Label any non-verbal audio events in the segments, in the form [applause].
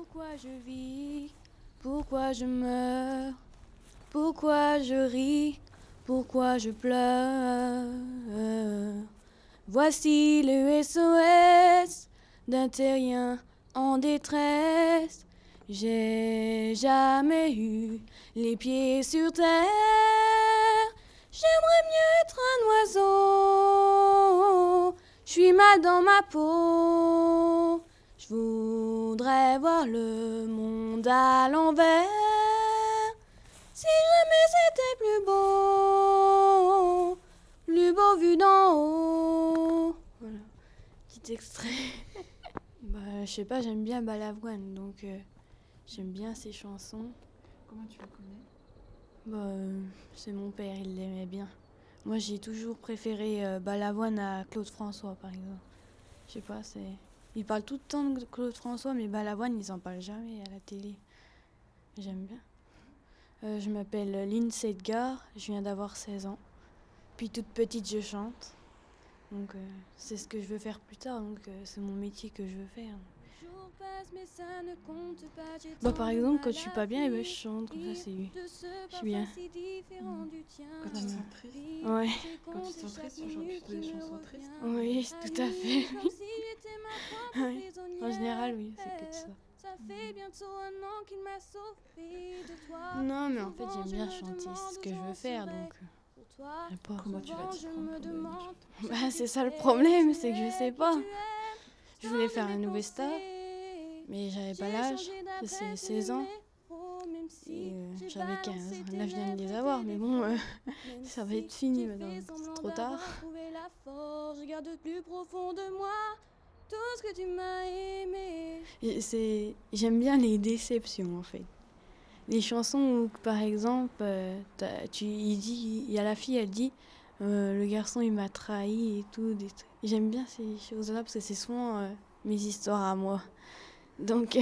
Pourquoi je vis? Pourquoi je meurs? Pourquoi je ris? Pourquoi je pleure? Voici le SOS d'un terrien en détresse. J'ai jamais eu les pieds sur terre. J'aimerais mieux être un oiseau. Je suis mal dans ma peau. Je voudrais voir le monde à l'envers. Si jamais c'était plus beau, plus beau vu d'en haut. Voilà, petit extrait. [laughs] bah, je sais pas, j'aime bien Balavoine, donc euh, j'aime bien ses chansons. Comment tu la connais? Bah, euh, c'est mon père, il l'aimait bien. Moi, j'ai toujours préféré euh, Balavoine à Claude François, par exemple. Je sais pas, c'est. Ils parlent tout le temps de Claude François, mais Balavoine, ils en parlent jamais à la télé. J'aime bien. Euh, je m'appelle Lynn Sedgar, je viens d'avoir 16 ans. Puis toute petite, je chante. Donc, euh, c'est ce que je veux faire plus tard, donc euh, c'est mon métier que je veux faire. Bah, par exemple, quand je suis pas bien, eh ben, je chante, comme ça, c'est. Je suis bien. Quand tu te sens triste Ouais. Quand tu te sens triste, tu chantes plutôt des chansons tristes Oui, tout à fait. Oui. En général, oui, c'est que ça. Ça fait bientôt un an qu'il m'a sauvé de toi. Non, mais en fait, j'aime bien chanter, c'est ce que je veux faire, donc. Pour toi, euh, pas. Comment tu vas t'y je prendre [laughs] Bah, c'est ça le problème, c'est que je sais pas. Je voulais faire un nouveau star, mais j'avais pas l'âge. C'est d'adresse, 16 ans. Et euh, j'avais 15. balancé tes Là, je viens de les avoir, mais bon, euh, [laughs] ça va être fini maintenant. C'est trop tard. je garde plus profond de moi tout ce que tu m'as aimé. Et c'est- J'aime bien les déceptions, en fait. Les chansons où, par exemple, euh, tu, il dit, il y a la fille, elle dit, le garçon, il m'a trahi et tout. J'aime bien ces choses-là parce que c'est souvent mes histoires à moi. Donc,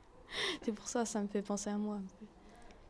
[laughs] c'est pour ça, ça me fait penser à moi.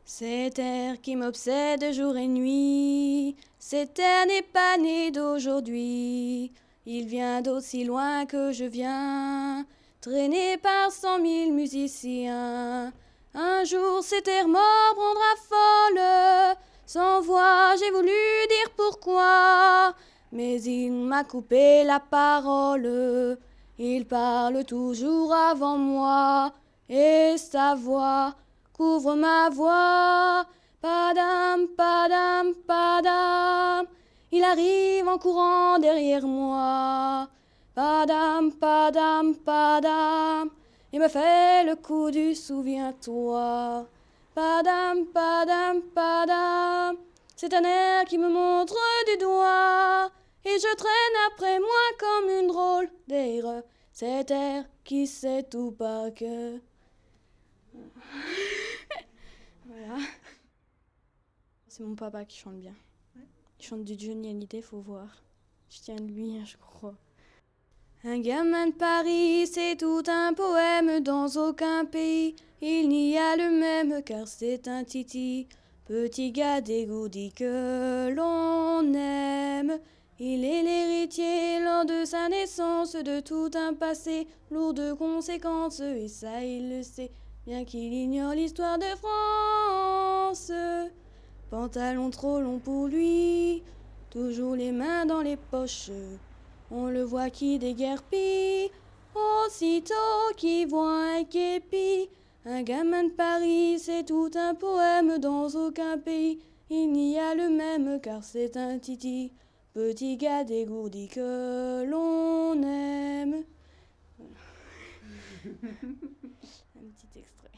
Cet air qui m'obsède jour et nuit, cet air n'est pas né d'aujourd'hui. Il vient d'aussi loin que je viens, traîné par cent mille musiciens. Un jour cet air mort prendra folle, sans voix j'ai voulu dire pourquoi, mais il m'a coupé la parole. Il parle toujours avant moi, et sa voix couvre ma voix. Padam, padam, padam. Il arrive en courant derrière moi. Padam, padam, padam. Il me fait le coup du souviens-toi. Padam, padam, padam. C'est un air qui me montre du doigt. Et je traîne après moi comme une drôle d'air. Cet air qui sait tout par cœur. voilà. C'est mon papa qui chante bien. Il chante du Johnny Hallyday, faut voir. Je tiens de lui, hein, je crois. Un gamin de Paris, c'est tout un poème dans aucun pays. Il n'y a le même car c'est un titi. Petit gars dégourdi que l'on aime. Il est l'héritier lors de sa naissance de tout un passé lourd de conséquences et ça il le sait bien qu'il ignore l'histoire de France. Pantalon trop long pour lui, toujours les mains dans les poches. On le voit qui déguerpit, aussitôt qui voit un képi. Un gamin de Paris, c'est tout un poème dans aucun pays. Il n'y a le même car c'est un titi. Petit gars dégourdi que l'on aime. [laughs] un petit extrait.